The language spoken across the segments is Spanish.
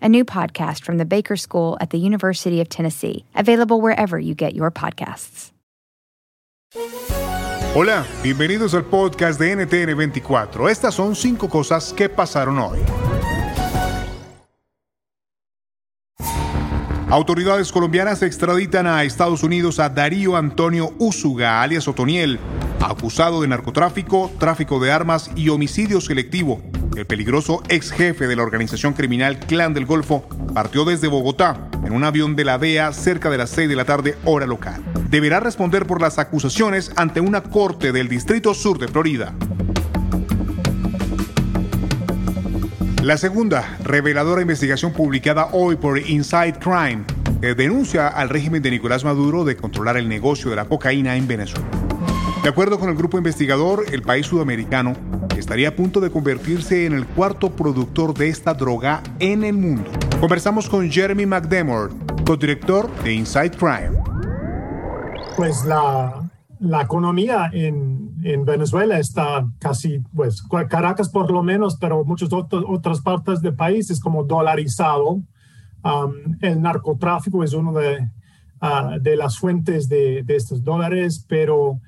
a new podcast from the Baker School at the University of Tennessee, available wherever you get your podcasts. Hola, bienvenidos al podcast de NTN 24. Estas son cinco cosas que pasaron hoy. Autoridades colombianas extraditan a Estados Unidos a Darío Antonio Úsuga, alias Otoniel, acusado de narcotráfico, tráfico de armas y homicidio selectivo. El peligroso ex jefe de la organización criminal Clan del Golfo partió desde Bogotá en un avión de la DEA cerca de las 6 de la tarde hora local. Deberá responder por las acusaciones ante una corte del Distrito Sur de Florida. La segunda, reveladora investigación publicada hoy por Inside Crime, denuncia al régimen de Nicolás Maduro de controlar el negocio de la cocaína en Venezuela. De acuerdo con el grupo investigador, el país sudamericano estaría a punto de convertirse en el cuarto productor de esta droga en el mundo. Conversamos con Jeremy McDermott, co-director de Inside Crime. Pues la, la economía en, en, Venezuela está casi, pues Caracas por lo menos, pero muchas otras partes del país es como dolarizado. El narcotráfico es una de, uh, de las fuentes de, de, estos dólares, pero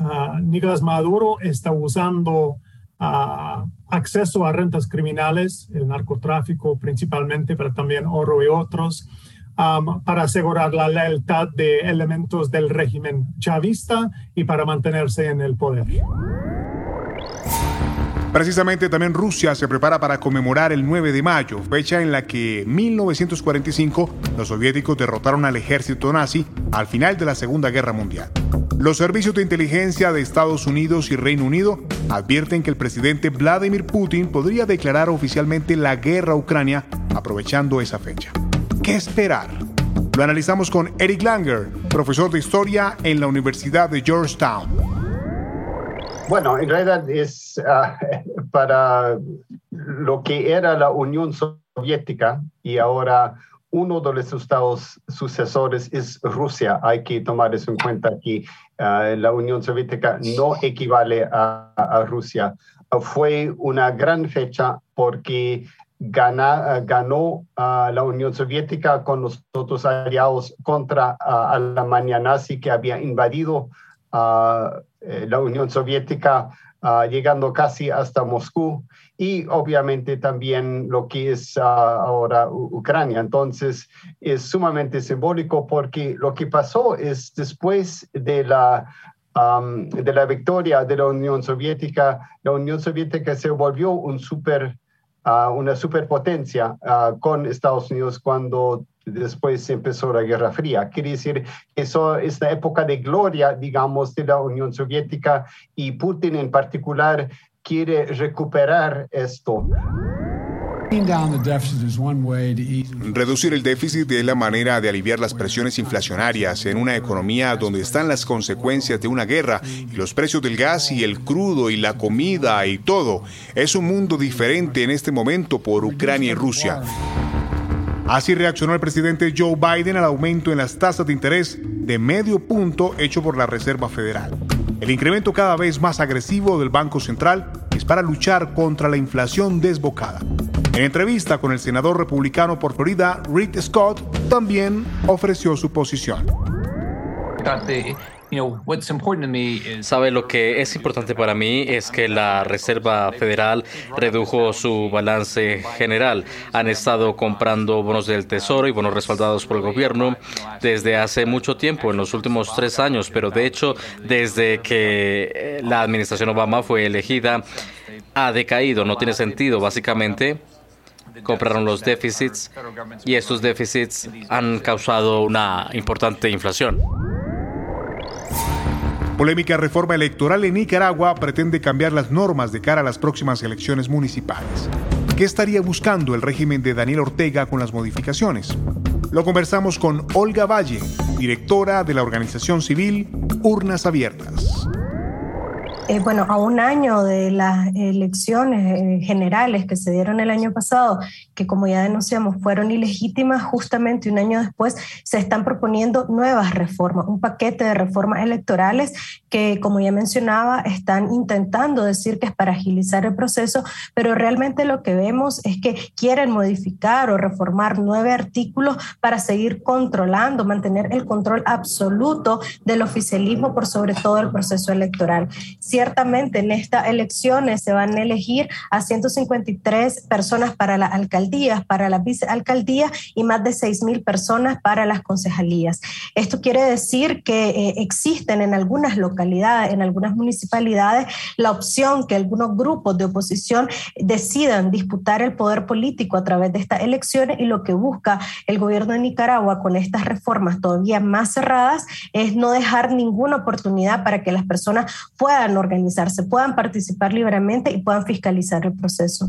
uh, Nicolás Maduro está usando uh, acceso a rentas criminales, el narcotráfico principalmente, pero también oro y otros, para asegurar la lealtad de elementos del régimen chavista y para mantenerse en el poder. Precisamente también Rusia se prepara para conmemorar el 9 de mayo, fecha en la que en 1945 los soviéticos derrotaron al ejército nazi al final de la Segunda Guerra Mundial. Los servicios de inteligencia de Estados Unidos y Reino Unido advierten que el presidente Vladimir Putin podría declarar oficialmente la guerra a Ucrania aprovechando esa fecha. ¿Qué esperar? Lo analizamos con Eric Langer, profesor de historia en la Universidad de Georgetown. Bueno, en realidad es ah, para lo que era la Unión Soviética y ahora uno de los estados sucesores es Rusia. Hay que tomar eso en cuenta que ah, la Unión Soviética no equivale a, Rusia. fue una gran fecha porque ganó la Unión Soviética con los otros aliados contra Alemania nazi que había invadido eh, la Unión Soviética, ah, llegando casi hasta Moscú y obviamente también lo que es ah, ahora Ucrania. Entonces es sumamente simbólico porque lo que pasó es después de la de la victoria de la Unión Soviética, la Unión Soviética se volvió un super, uh, una superpotencia con Estados Unidos cuando después empezó la Guerra Fría. Quiere decir que eso es la época de gloria, digamos, de la Unión Soviética y Putin en particular quiere recuperar esto. Reducir el déficit es la manera de aliviar las presiones inflacionarias en una economía donde están las consecuencias de una guerra y los precios del gas y el crudo y la comida y todo. Es un mundo diferente en este momento por Ucrania y Rusia. Así reaccionó el presidente Joe Biden al aumento en las tasas de interés de medio punto hecho por la Reserva Federal. El incremento cada vez más agresivo del Banco Central es para luchar contra la inflación desbocada. En entrevista con el senador republicano por Florida, Rick Scott, también ofreció su posición. Sabe, lo que es importante para mí es que la Reserva Federal redujo su balance general. Han estado comprando bonos del Tesoro y bonos respaldados por el gobierno desde hace mucho tiempo, en los últimos tres años, pero de hecho, desde que eh, la administración Obama fue elegida, ha decaído. No tiene sentido, básicamente compraron los déficits y estos déficits han causado una importante inflación. Polémica reforma electoral en Nicaragua pretende cambiar las normas de cara a las próximas elecciones municipales. ¿Qué estaría buscando el régimen de Daniel Ortega con las modificaciones? Lo conversamos con Olga Valle, directora de la organización civil Urnas Abiertas. Eh, bueno, a un año de las elecciones eh, generales que se dieron el año pasado, que como ya denunciamos fueron ilegítimas, justamente un año después se están proponiendo nuevas reformas, un paquete de reformas electorales que, como ya mencionaba, están intentando decir que es para agilizar el proceso, pero realmente lo que vemos es que quieren modificar o reformar nueve artículos para seguir controlando, mantener el control absoluto del oficialismo por sobre todo el proceso electoral ciertamente en estas elecciones se van a elegir a 153 personas para las alcaldías, para las vicealcaldías y más de 6 mil personas para las concejalías. Esto quiere decir que eh, existen en algunas localidades, en algunas municipalidades, la opción que algunos grupos de oposición decidan disputar el poder político a través de estas elecciones y lo que busca el gobierno de Nicaragua con estas reformas todavía más cerradas es no dejar ninguna oportunidad para que las personas puedan organizarse, puedan participar libremente y puedan fiscalizar el proceso.